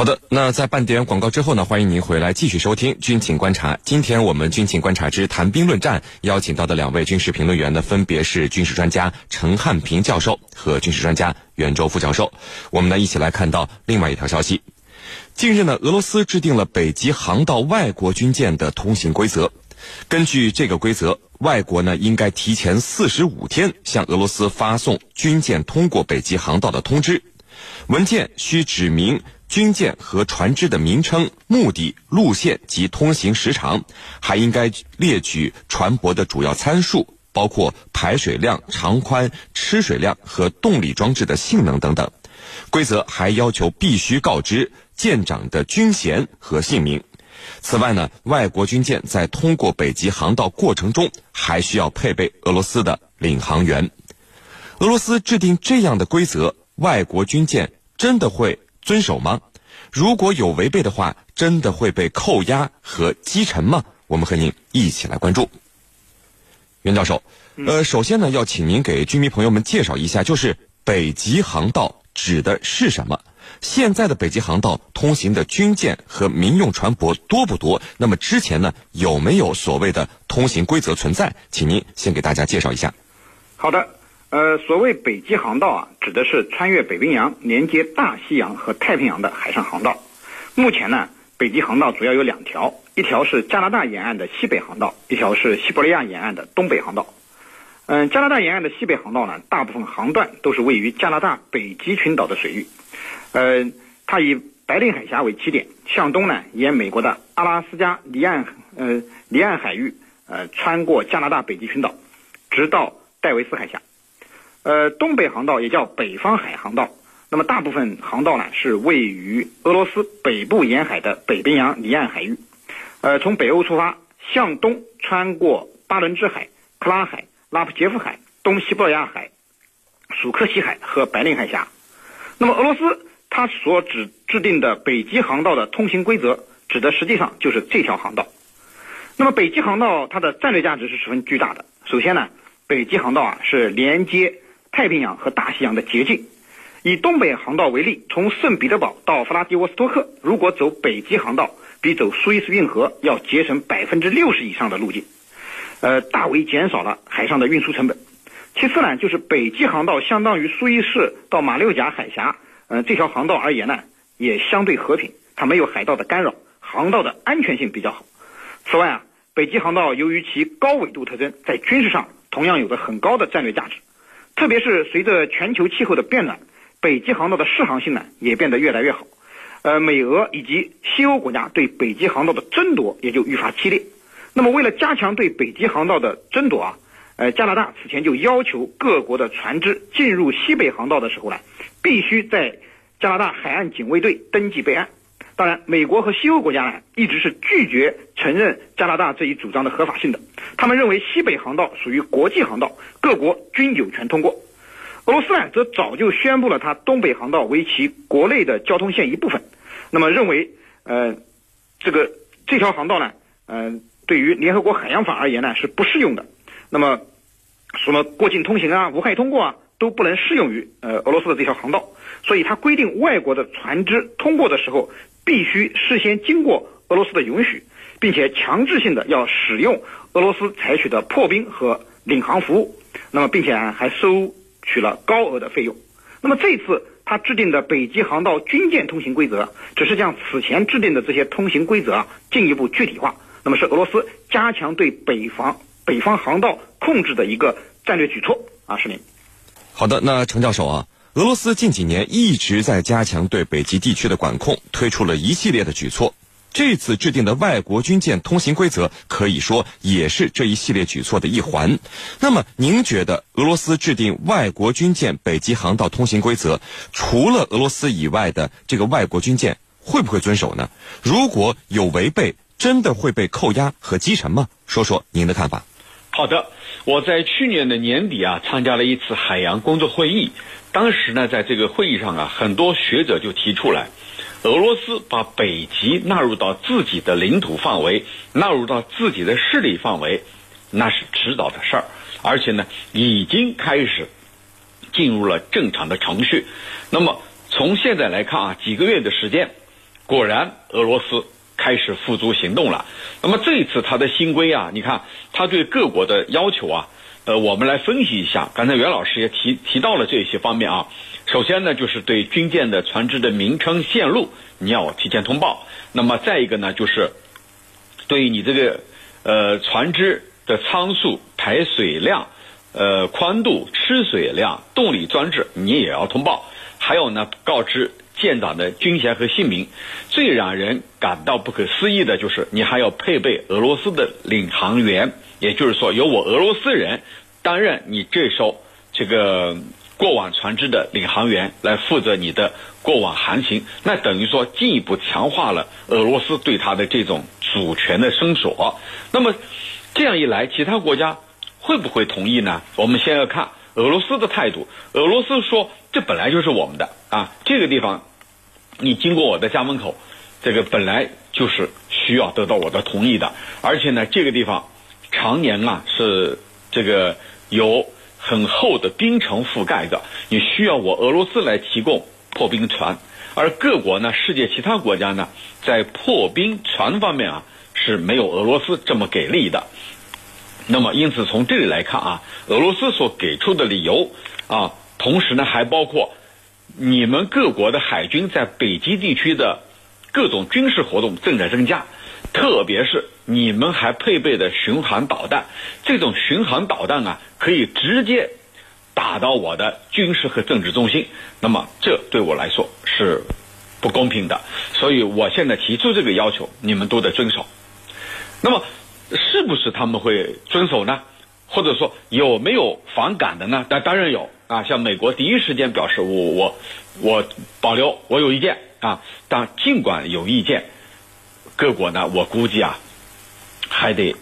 好的，那在半点广告之后呢，欢迎您回来继续收听《军情观察》。今天我们《军情观察之谈兵论战》邀请到的两位军事评论员呢，分别是军事专家陈汉平教授和军事专家袁周副教授。我们呢一起来看到另外一条消息。近日呢，俄罗斯制定了北极航道外国军舰的通行规则。根据这个规则，外国呢应该提前四十五天向俄罗斯发送军舰通过北极航道的通知，文件需指明。军舰和船只的名称、目的、路线及通行时长，还应该列举船舶的主要参数，包括排水量、长宽、吃水量和动力装置的性能等等。规则还要求必须告知舰长的军衔和姓名。此外呢，外国军舰在通过北极航道过程中，还需要配备俄罗斯的领航员。俄罗斯制定这样的规则，外国军舰真的会？遵守吗？如果有违背的话，真的会被扣押和击沉吗？我们和您一起来关注。袁教授，呃，首先呢，要请您给军迷朋友们介绍一下，就是北极航道指的是什么？现在的北极航道通行的军舰和民用船舶多不多？那么之前呢，有没有所谓的通行规则存在？请您先给大家介绍一下。好的。呃，所谓北极航道啊，指的是穿越北冰洋、连接大西洋和太平洋的海上航道。目前呢，北极航道主要有两条，一条是加拿大沿岸的西北航道，一条是西伯利亚沿岸的东北航道。嗯，加拿大沿岸的西北航道呢，大部分航段都是位于加拿大北极群岛的水域。呃，它以白令海峡为起点，向东呢，沿美国的阿拉斯加离岸呃离岸海域，呃，穿过加拿大北极群岛，直到戴维斯海峡。呃，东北航道也叫北方海航道，那么大部分航道呢是位于俄罗斯北部沿海的北冰洋离岸海域。呃，从北欧出发，向东穿过巴伦支海、克拉海、拉普杰夫海、东西伯利亚海、楚克西海和白令海峡。那么俄罗斯它所指制定的北极航道的通行规则，指的实际上就是这条航道。那么北极航道它的战略价值是十分巨大的。首先呢，北极航道啊是连接。太平洋和大西洋的捷径，以东北航道为例，从圣彼得堡到弗拉迪沃斯托克，如果走北极航道，比走苏伊士运河要节省百分之六十以上的路径，呃，大为减少了海上的运输成本。其次呢，就是北极航道相当于苏伊士到马六甲海峡，呃，这条航道而言呢，也相对和平，它没有海盗的干扰，航道的安全性比较好。此外啊，北极航道由于其高纬度特征，在军事上同样有着很高的战略价值。特别是随着全球气候的变暖，北极航道的适航性呢也变得越来越好。呃，美俄以及西欧国家对北极航道的争夺也就愈发激烈。那么，为了加强对北极航道的争夺啊，呃，加拿大此前就要求各国的船只进入西北航道的时候呢，必须在加拿大海岸警卫队登记备案。当然，美国和西欧国家呢，一直是拒绝承认加拿大这一主张的合法性的。他们认为西北航道属于国际航道，各国均有权通过。俄罗斯呢，则早就宣布了它东北航道为其国内的交通线一部分。那么认为，呃，这个这条航道呢，呃，对于联合国海洋法而言呢，是不适用的。那么，什么过境通行啊、无害通过啊，都不能适用于呃俄罗斯的这条航道。所以，它规定外国的船只通过的时候。必须事先经过俄罗斯的允许，并且强制性的要使用俄罗斯采取的破冰和领航服务，那么并且还收取了高额的费用。那么这次他制定的北极航道军舰通行规则，只是将此前制定的这些通行规则啊进一步具体化。那么是俄罗斯加强对北方北方航道控制的一个战略举措啊，是您。好的，那程教授啊。俄罗斯近几年一直在加强对北极地区的管控，推出了一系列的举措。这次制定的外国军舰通行规则，可以说也是这一系列举措的一环。那么，您觉得俄罗斯制定外国军舰北极航道通行规则，除了俄罗斯以外的这个外国军舰会不会遵守呢？如果有违背，真的会被扣押和击沉吗？说说您的看法。好的，我在去年的年底啊，参加了一次海洋工作会议。当时呢，在这个会议上啊，很多学者就提出来，俄罗斯把北极纳入到自己的领土范围，纳入到自己的势力范围，那是迟早的事儿，而且呢，已经开始进入了正常的程序。那么从现在来看啊，几个月的时间，果然俄罗斯开始付诸行动了。那么这一次它的新规啊，你看它对各国的要求啊，呃，我们来分析一下。刚才袁老师也提提到了这些方面啊。首先呢，就是对军舰的船只的名称线路你要提前通报。那么再一个呢，就是对于你这个呃船只的舱数、排水量、呃宽度、吃水量、动力装置，你也要通报。还有呢，告知舰长的军衔和姓名。最让人感到不可思议的就是，你还要配备俄罗斯的领航员，也就是说，由我俄罗斯人担任你这艘这个。过往船只的领航员来负责你的过往航行，那等于说进一步强化了俄罗斯对他的这种主权的伸索。那么这样一来，其他国家会不会同意呢？我们先要看俄罗斯的态度。俄罗斯说：“这本来就是我们的啊，这个地方你经过我的家门口，这个本来就是需要得到我的同意的。而且呢，这个地方常年啊是这个有。”很厚的冰层覆盖的，你需要我俄罗斯来提供破冰船，而各国呢，世界其他国家呢，在破冰船方面啊是没有俄罗斯这么给力的。那么，因此从这里来看啊，俄罗斯所给出的理由啊，同时呢还包括你们各国的海军在北极地区的各种军事活动正在增加。特别是你们还配备的巡航导弹，这种巡航导弹啊，可以直接打到我的军事和政治中心。那么这对我来说是不公平的，所以我现在提出这个要求，你们都得遵守。那么是不是他们会遵守呢？或者说有没有反感的呢？那当然有啊，像美国第一时间表示我我我保留，我有意见啊。但尽管有意见。各国呢，我估计啊，还得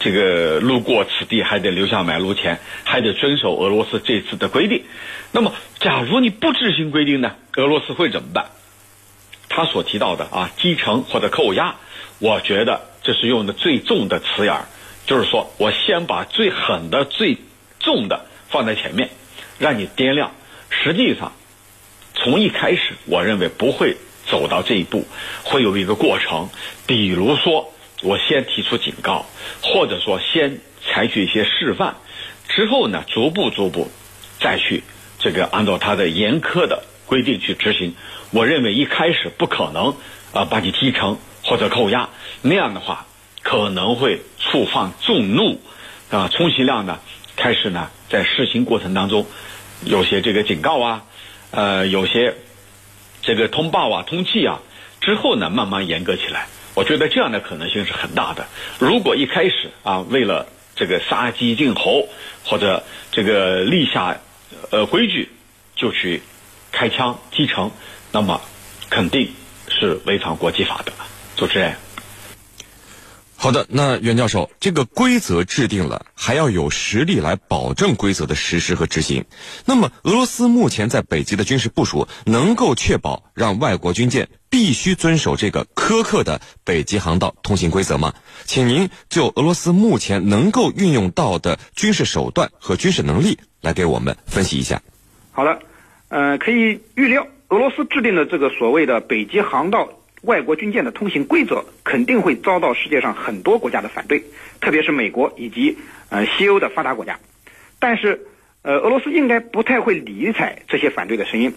这个路过此地，还得留下买路钱，还得遵守俄罗斯这次的规定。那么，假如你不执行规定呢，俄罗斯会怎么办？他所提到的啊，击沉或者扣押，我觉得这是用的最重的词眼儿，就是说我先把最狠的、最重的放在前面，让你掂量。实际上，从一开始，我认为不会。走到这一步，会有一个过程，比如说我先提出警告，或者说先采取一些示范，之后呢，逐步逐步再去这个按照他的严苛的规定去执行。我认为一开始不可能啊把你踢成或者扣押，那样的话可能会触犯众怒啊。充其量呢，开始呢在试行过程当中有些这个警告啊，呃有些。这个通报啊，通气啊，之后呢，慢慢严格起来。我觉得这样的可能性是很大的。如果一开始啊，为了这个杀鸡儆猴，或者这个立下呃规矩，就去开枪击城，那么肯定是违反国际法的。主持人。好的，那袁教授，这个规则制定了，还要有实力来保证规则的实施和执行。那么，俄罗斯目前在北极的军事部署，能够确保让外国军舰必须遵守这个苛刻的北极航道通行规则吗？请您就俄罗斯目前能够运用到的军事手段和军事能力来给我们分析一下。好的，呃，可以预料，俄罗斯制定的这个所谓的北极航道。外国军舰的通行规则肯定会遭到世界上很多国家的反对，特别是美国以及呃西欧的发达国家。但是，呃，俄罗斯应该不太会理睬这些反对的声音，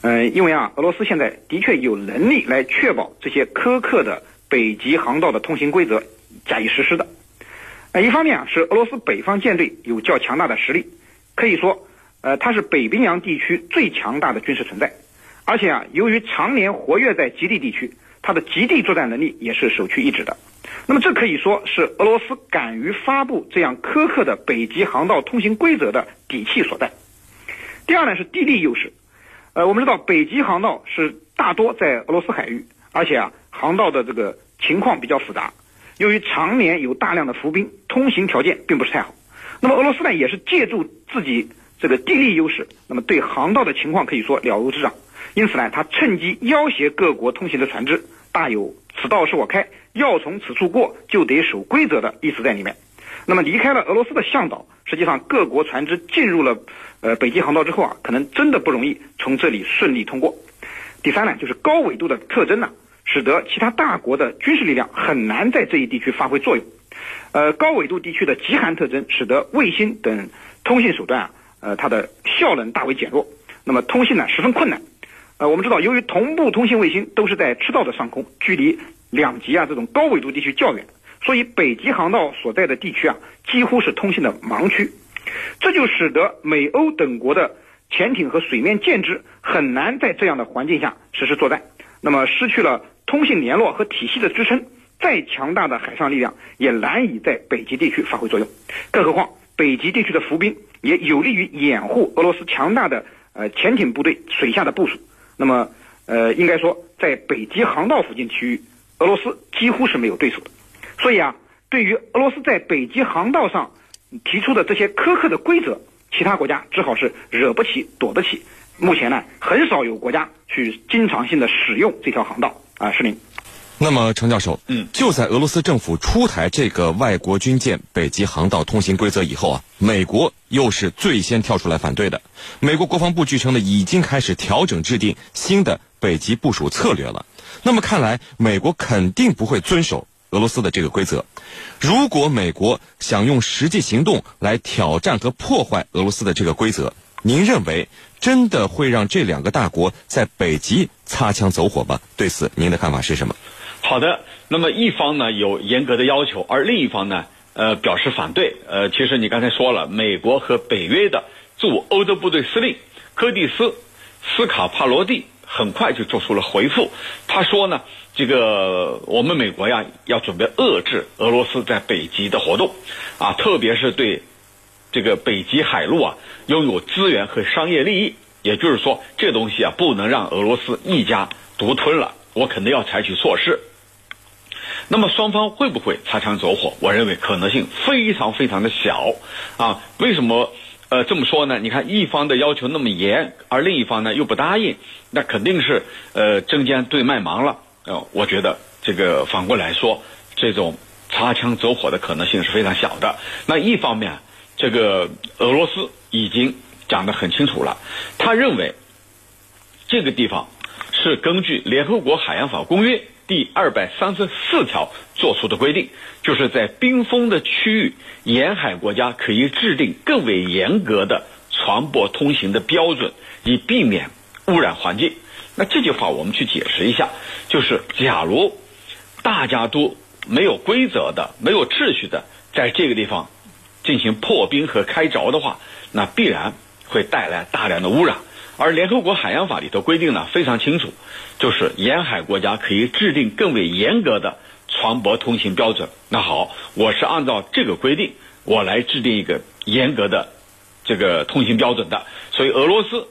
呃，因为啊，俄罗斯现在的确有能力来确保这些苛刻的北极航道的通行规则加以实施的。呃，一方面啊，是俄罗斯北方舰队有较强大的实力，可以说，呃，它是北冰洋地区最强大的军事存在，而且啊，由于常年活跃在极地地区。它的极地作战能力也是首屈一指的，那么这可以说是俄罗斯敢于发布这样苛刻的北极航道通行规则的底气所在。第二呢是地利优势，呃，我们知道北极航道是大多在俄罗斯海域，而且啊航道的这个情况比较复杂，由于常年有大量的浮冰，通行条件并不是太好。那么俄罗斯呢也是借助自己这个地利优势，那么对航道的情况可以说了如指掌，因此呢他趁机要挟各国通行的船只。大有此道是我开，要从此处过就得守规则的意思在里面。那么离开了俄罗斯的向导，实际上各国船只进入了呃北极航道之后啊，可能真的不容易从这里顺利通过。第三呢，就是高纬度的特征呢，使得其他大国的军事力量很难在这一地区发挥作用。呃，高纬度地区的极寒特征使得卫星等通信手段啊，呃，它的效能大为减弱。那么通信呢十分困难。呃，我们知道，由于同步通信卫星都是在赤道的上空，距离两极啊这种高纬度地区较远，所以北极航道所在的地区啊几乎是通信的盲区。这就使得美欧等国的潜艇和水面舰只很难在这样的环境下实施作战。那么失去了通信联络和体系的支撑。再强大的海上力量也难以在北极地区发挥作用，更何况北极地区的伏冰也有利于掩护俄罗斯强大的呃潜艇部队水下的部署。那么，呃，应该说在北极航道附近区域，俄罗斯几乎是没有对手的。所以啊，对于俄罗斯在北极航道上提出的这些苛刻的规则，其他国家只好是惹不起躲得起。目前呢，很少有国家去经常性的使用这条航道啊，是您。那么，程教授，嗯，就在俄罗斯政府出台这个外国军舰北极航道通行规则以后啊，美国又是最先跳出来反对的。美国国防部据称呢，已经开始调整制定新的北极部署策略了。那么看来，美国肯定不会遵守俄罗斯的这个规则。如果美国想用实际行动来挑战和破坏俄罗斯的这个规则，您认为真的会让这两个大国在北极擦枪走火吗？对此，您的看法是什么？好的，那么一方呢有严格的要求，而另一方呢，呃，表示反对。呃，其实你刚才说了，美国和北约的驻欧洲部队司令柯蒂斯·斯卡帕罗蒂很快就做出了回复。他说呢，这个我们美国呀要准备遏制俄罗斯在北极的活动，啊，特别是对这个北极海路啊拥有资源和商业利益，也就是说，这东西啊不能让俄罗斯一家独吞了，我肯定要采取措施。那么双方会不会擦枪走火？我认为可能性非常非常的小，啊，为什么呃这么说呢？你看一方的要求那么严，而另一方呢又不答应，那肯定是呃针尖对麦芒了。呃，我觉得这个反过来说，这种擦枪走火的可能性是非常小的。那一方面，这个俄罗斯已经讲得很清楚了，他认为这个地方是根据联合国海洋法公约。第二百三十四条作出的规定，就是在冰封的区域，沿海国家可以制定更为严格的船舶通行的标准，以避免污染环境。那这句话我们去解释一下，就是假如大家都没有规则的、没有秩序的，在这个地方进行破冰和开凿的话，那必然会带来大量的污染。而联合国海洋法里头规定呢非常清楚，就是沿海国家可以制定更为严格的船舶通行标准。那好，我是按照这个规定，我来制定一个严格的这个通行标准的。所以俄罗斯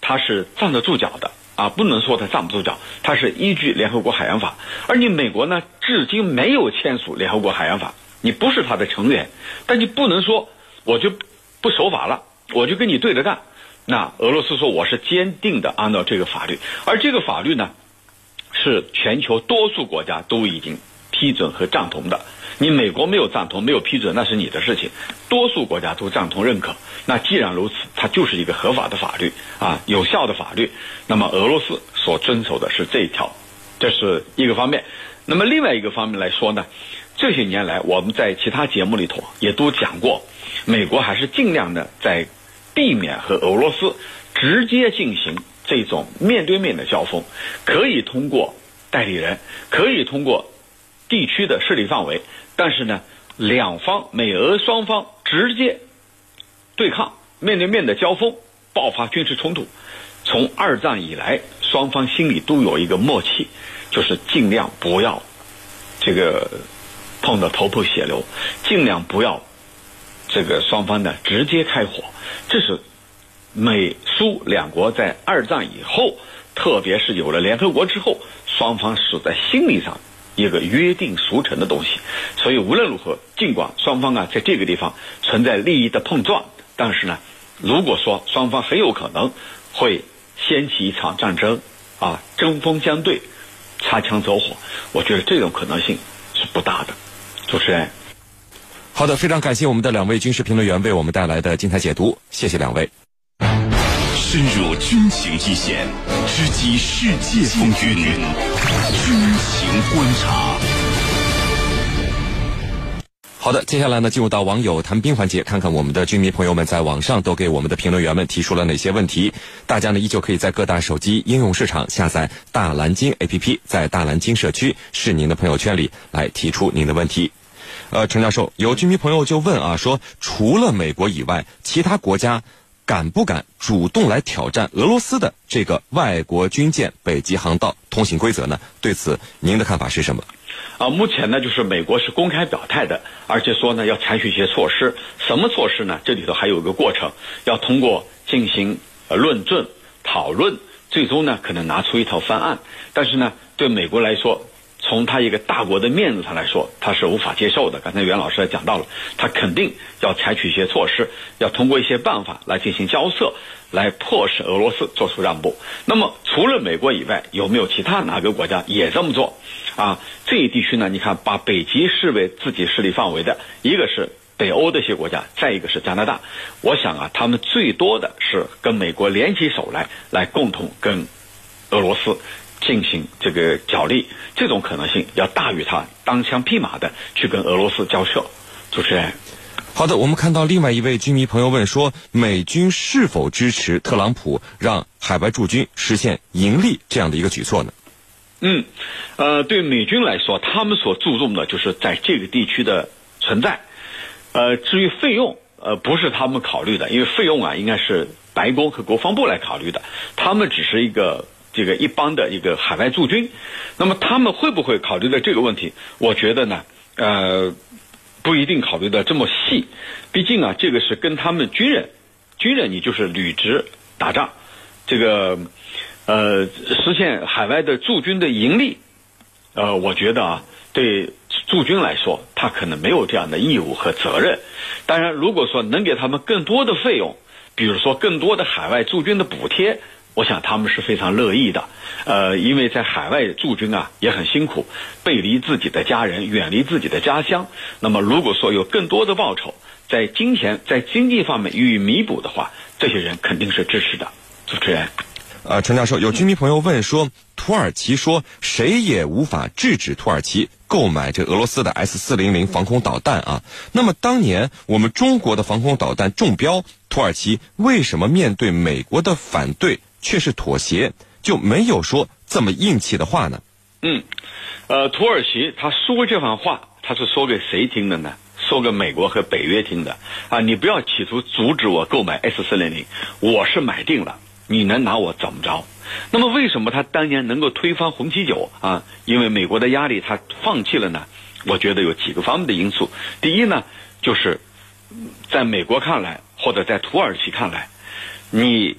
它是站得住脚的啊，不能说它站不住脚，它是依据联合国海洋法。而你美国呢，至今没有签署联合国海洋法，你不是它的成员，但你不能说我就不守法了，我就跟你对着干。那俄罗斯说我是坚定的按照这个法律，而这个法律呢，是全球多数国家都已经批准和赞同的。你美国没有赞同、没有批准，那是你的事情。多数国家都赞同认可。那既然如此，它就是一个合法的法律啊，有效的法律。那么俄罗斯所遵守的是这一条，这是一个方面。那么另外一个方面来说呢，这些年来我们在其他节目里头也都讲过，美国还是尽量的在。避免和俄罗斯直接进行这种面对面的交锋，可以通过代理人，可以通过地区的势力范围，但是呢，两方美俄双方直接对抗、面对面的交锋，爆发军事冲突。从二战以来，双方心里都有一个默契，就是尽量不要这个碰到头破血流，尽量不要。这个双方呢直接开火，这是美苏两国在二战以后，特别是有了联合国之后，双方是在心理上一个约定俗成的东西。所以无论如何，尽管双方啊在这个地方存在利益的碰撞，但是呢，如果说双方很有可能会掀起一场战争啊，针锋相对，擦枪走火，我觉得这种可能性是不大的。主持人。好的，非常感谢我们的两位军事评论员为我们带来的精彩解读，谢谢两位。深入军情一线，直击世界风云，军情观察。好的，接下来呢，进入到网友谈兵环节，看看我们的军迷朋友们在网上都给我们的评论员们提出了哪些问题。大家呢，依旧可以在各大手机应用市场下载大蓝鲸 APP，在大蓝鲸社区是您的朋友圈里来提出您的问题。呃，陈教授，有居民朋友就问啊，说除了美国以外，其他国家敢不敢主动来挑战俄罗斯的这个外国军舰北极航道通行规则呢？对此，您的看法是什么？啊，目前呢，就是美国是公开表态的，而且说呢要采取一些措施。什么措施呢？这里头还有一个过程，要通过进行论证、讨论，最终呢可能拿出一套方案。但是呢，对美国来说，从他一个大国的面子上来说，他是无法接受的。刚才袁老师也讲到了，他肯定要采取一些措施，要通过一些办法来进行交涉，来迫使俄罗斯做出让步。那么，除了美国以外，有没有其他哪个国家也这么做？啊，这一地区呢，你看，把北极视为自己势力范围的，一个是北欧的一些国家，再一个是加拿大。我想啊，他们最多的是跟美国联起手来，来共同跟俄罗斯。进行这个角力，这种可能性要大于他单枪匹马的去跟俄罗斯交涉。主持人，好的，我们看到另外一位军迷朋友问说，美军是否支持特朗普让海外驻军实现盈利这样的一个举措呢？嗯，呃，对美军来说，他们所注重的就是在这个地区的存在。呃，至于费用，呃，不是他们考虑的，因为费用啊，应该是白宫和国防部来考虑的，他们只是一个。这个一般的一个海外驻军，那么他们会不会考虑到这个问题？我觉得呢，呃，不一定考虑的这么细。毕竟啊，这个是跟他们军人，军人你就是履职打仗，这个呃实现海外的驻军的盈利，呃，我觉得啊，对驻军来说，他可能没有这样的义务和责任。当然，如果说能给他们更多的费用，比如说更多的海外驻军的补贴。我想他们是非常乐意的，呃，因为在海外驻军啊也很辛苦，背离自己的家人，远离自己的家乡。那么，如果说有更多的报酬，在金钱、在经济方面予以弥补的话，这些人肯定是支持的。主持人，呃，陈教授，有居民朋友问说，土耳其说谁也无法制止土耳其购买这俄罗斯的 S 四零零防空导弹啊。那么，当年我们中国的防空导弹中标，土耳其为什么面对美国的反对？却是妥协，就没有说这么硬气的话呢。嗯，呃，土耳其他说这番话，他是说给谁听的呢？说给美国和北约听的啊！你不要企图阻止我购买 S 四零零，我是买定了，你能拿我怎么着？那么为什么他当年能够推翻红旗九啊？因为美国的压力，他放弃了呢？我觉得有几个方面的因素。第一呢，就是在美国看来，或者在土耳其看来，你。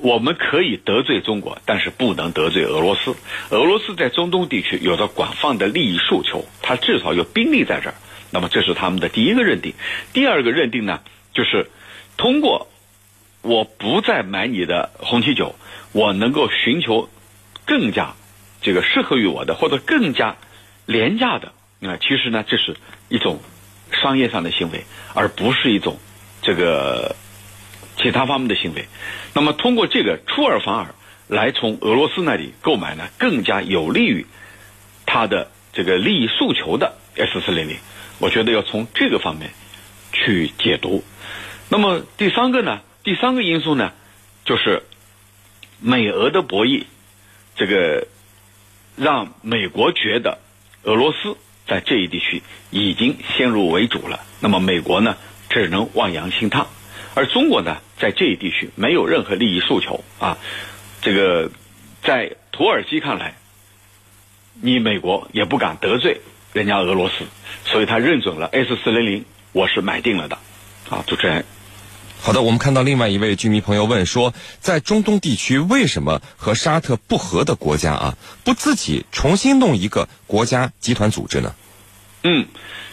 我们可以得罪中国，但是不能得罪俄罗斯。俄罗斯在中东地区有着广泛的利益诉求，它至少有兵力在这儿。那么这是他们的第一个认定。第二个认定呢，就是通过我不再买你的红旗酒，我能够寻求更加这个适合于我的或者更加廉价的。那其实呢，这是一种商业上的行为，而不是一种这个。其他方面的行为，那么通过这个出尔反尔来从俄罗斯那里购买呢，更加有利于他的这个利益诉求的 S 四零零，我觉得要从这个方面去解读。那么第三个呢，第三个因素呢，就是美俄的博弈，这个让美国觉得俄罗斯在这一地区已经先入为主了，那么美国呢只能望洋兴叹。而中国呢，在这一地区没有任何利益诉求啊，这个在土耳其看来，你美国也不敢得罪人家俄罗斯，所以他认准了 S 四零零，我是买定了的，啊，主持人。好的，我们看到另外一位居民朋友问说，在中东地区，为什么和沙特不和的国家啊，不自己重新弄一个国家集团组织呢？嗯，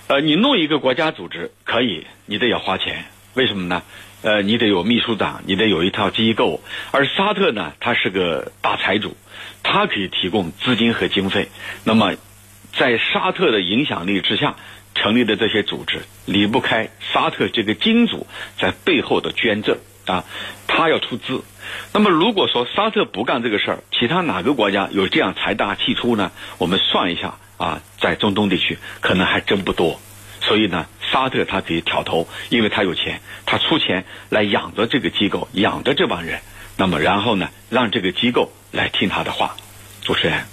呃，你弄一个国家组织可以，你得要花钱，为什么呢？呃，你得有秘书长，你得有一套机构。而沙特呢，他是个大财主，他可以提供资金和经费。那么，在沙特的影响力之下成立的这些组织，离不开沙特这个金主在背后的捐赠啊。他要出资，那么如果说沙特不干这个事儿，其他哪个国家有这样财大气粗呢？我们算一下啊，在中东地区可能还真不多。所以呢，沙特他可以挑头，因为他有钱，他出钱来养着这个机构，养着这帮人。那么然后呢，让这个机构来听他的话。主持人，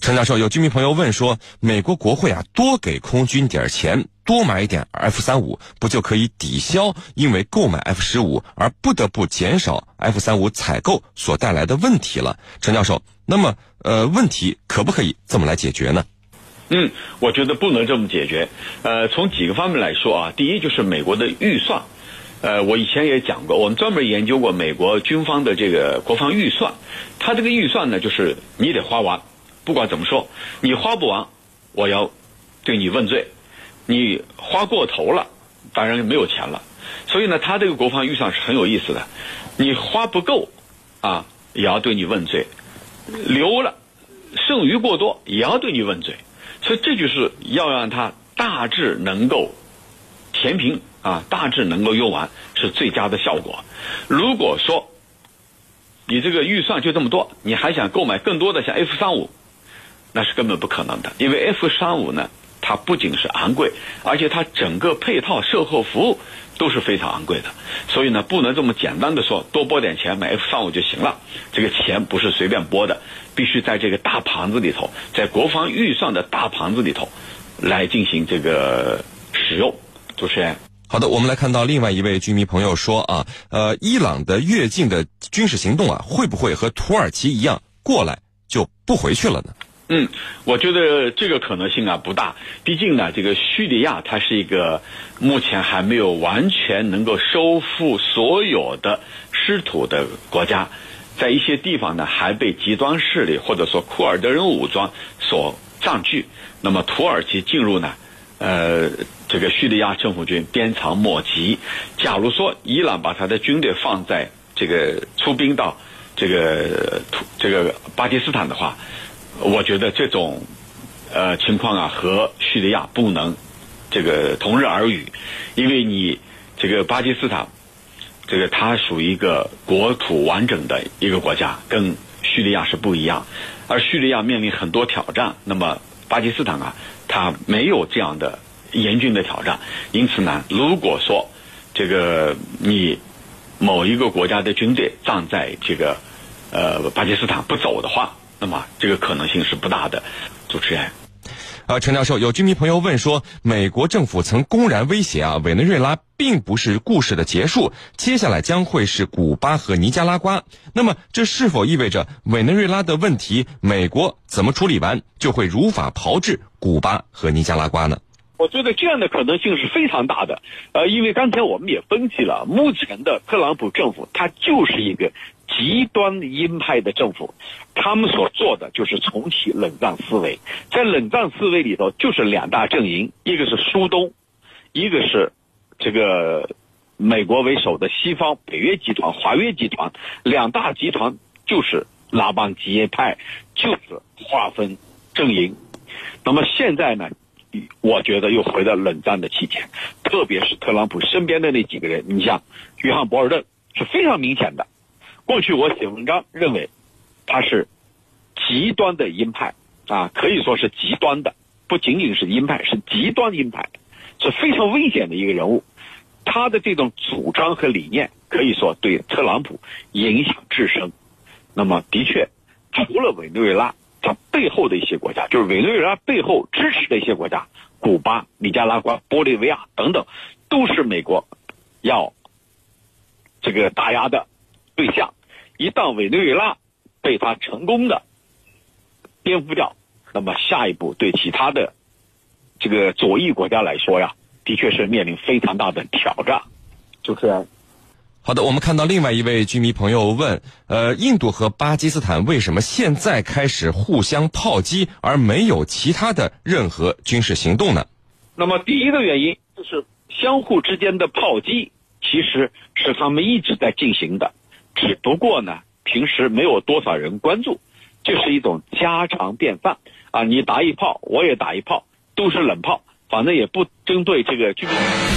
陈教授，有居民朋友问说，美国国会啊，多给空军点钱，多买一点 F 三五，不就可以抵消因为购买 F 十五而不得不减少 F 三五采购所带来的问题了？陈教授，那么呃，问题可不可以这么来解决呢？嗯，我觉得不能这么解决。呃，从几个方面来说啊，第一就是美国的预算。呃，我以前也讲过，我们专门研究过美国军方的这个国防预算。他这个预算呢，就是你得花完，不管怎么说，你花不完，我要对你问罪。你花过头了，当然没有钱了。所以呢，他这个国防预算是很有意思的。你花不够啊，也要对你问罪；留了剩余过多，也要对你问罪。所以这就是要让它大致能够填平啊，大致能够用完是最佳的效果。如果说你这个预算就这么多，你还想购买更多的像 F 三五，那是根本不可能的。因为 F 三五呢，它不仅是昂贵，而且它整个配套售后服务都是非常昂贵的。所以呢，不能这么简单的说多拨点钱买 F 三五就行了。这个钱不是随便拨的。必须在这个大盘子里头，在国防预算的大盘子里头，来进行这个使用。主持人，好的，我们来看到另外一位居民朋友说啊，呃，伊朗的越境的军事行动啊，会不会和土耳其一样过来就不回去了呢？嗯，我觉得这个可能性啊不大，毕竟呢，这个叙利亚它是一个目前还没有完全能够收复所有的失土的国家。在一些地方呢，还被极端势力或者说库尔德人武装所占据。那么土耳其进入呢，呃，这个叙利亚政府军鞭长莫及。假如说伊朗把他的军队放在这个出兵到这个土这个巴基斯坦的话，我觉得这种呃情况啊和叙利亚不能这个同日而语，因为你这个巴基斯坦。这个它属于一个国土完整的一个国家，跟叙利亚是不一样。而叙利亚面临很多挑战，那么巴基斯坦啊，它没有这样的严峻的挑战。因此呢，如果说这个你某一个国家的军队站在这个呃巴基斯坦不走的话，那么这个可能性是不大的。主持人。呃，陈教授，有居民朋友问说，美国政府曾公然威胁啊，委内瑞拉并不是故事的结束，接下来将会是古巴和尼加拉瓜。那么，这是否意味着委内瑞拉的问题，美国怎么处理完，就会如法炮制古巴和尼加拉瓜呢？我觉得这样的可能性是非常大的，呃，因为刚才我们也分析了，目前的特朗普政府，它就是一个极端鹰派的政府，他们所做的就是重启冷战思维，在冷战思维里头，就是两大阵营，一个是苏东，一个是这个美国为首的西方北约集团、华约集团，两大集团就是拉帮结派，就是划分阵营。那么现在呢？我觉得又回到冷战的期间，特别是特朗普身边的那几个人，你像约翰·博尔顿是非常明显的。过去我写文章认为他是极端的鹰派啊，可以说是极端的，不仅仅是鹰派，是极端鹰派，是非常危险的一个人物。他的这种主张和理念可以说对特朗普影响至深。那么，的确，除了委内瑞拉。他背后的一些国家，就是委内瑞拉背后支持的一些国家，古巴、尼加拉瓜、玻利维亚等等，都是美国要这个打压的对象。一旦委内瑞拉被他成功的颠覆掉，那么下一步对其他的这个左翼国家来说呀，的确是面临非常大的挑战。主持人。好的，我们看到另外一位居民朋友问：呃，印度和巴基斯坦为什么现在开始互相炮击，而没有其他的任何军事行动呢？那么第一个原因就是相互之间的炮击其实是他们一直在进行的，只不过呢，平时没有多少人关注，这是一种家常便饭啊！你打一炮，我也打一炮，都是冷炮，反正也不针对这个居民。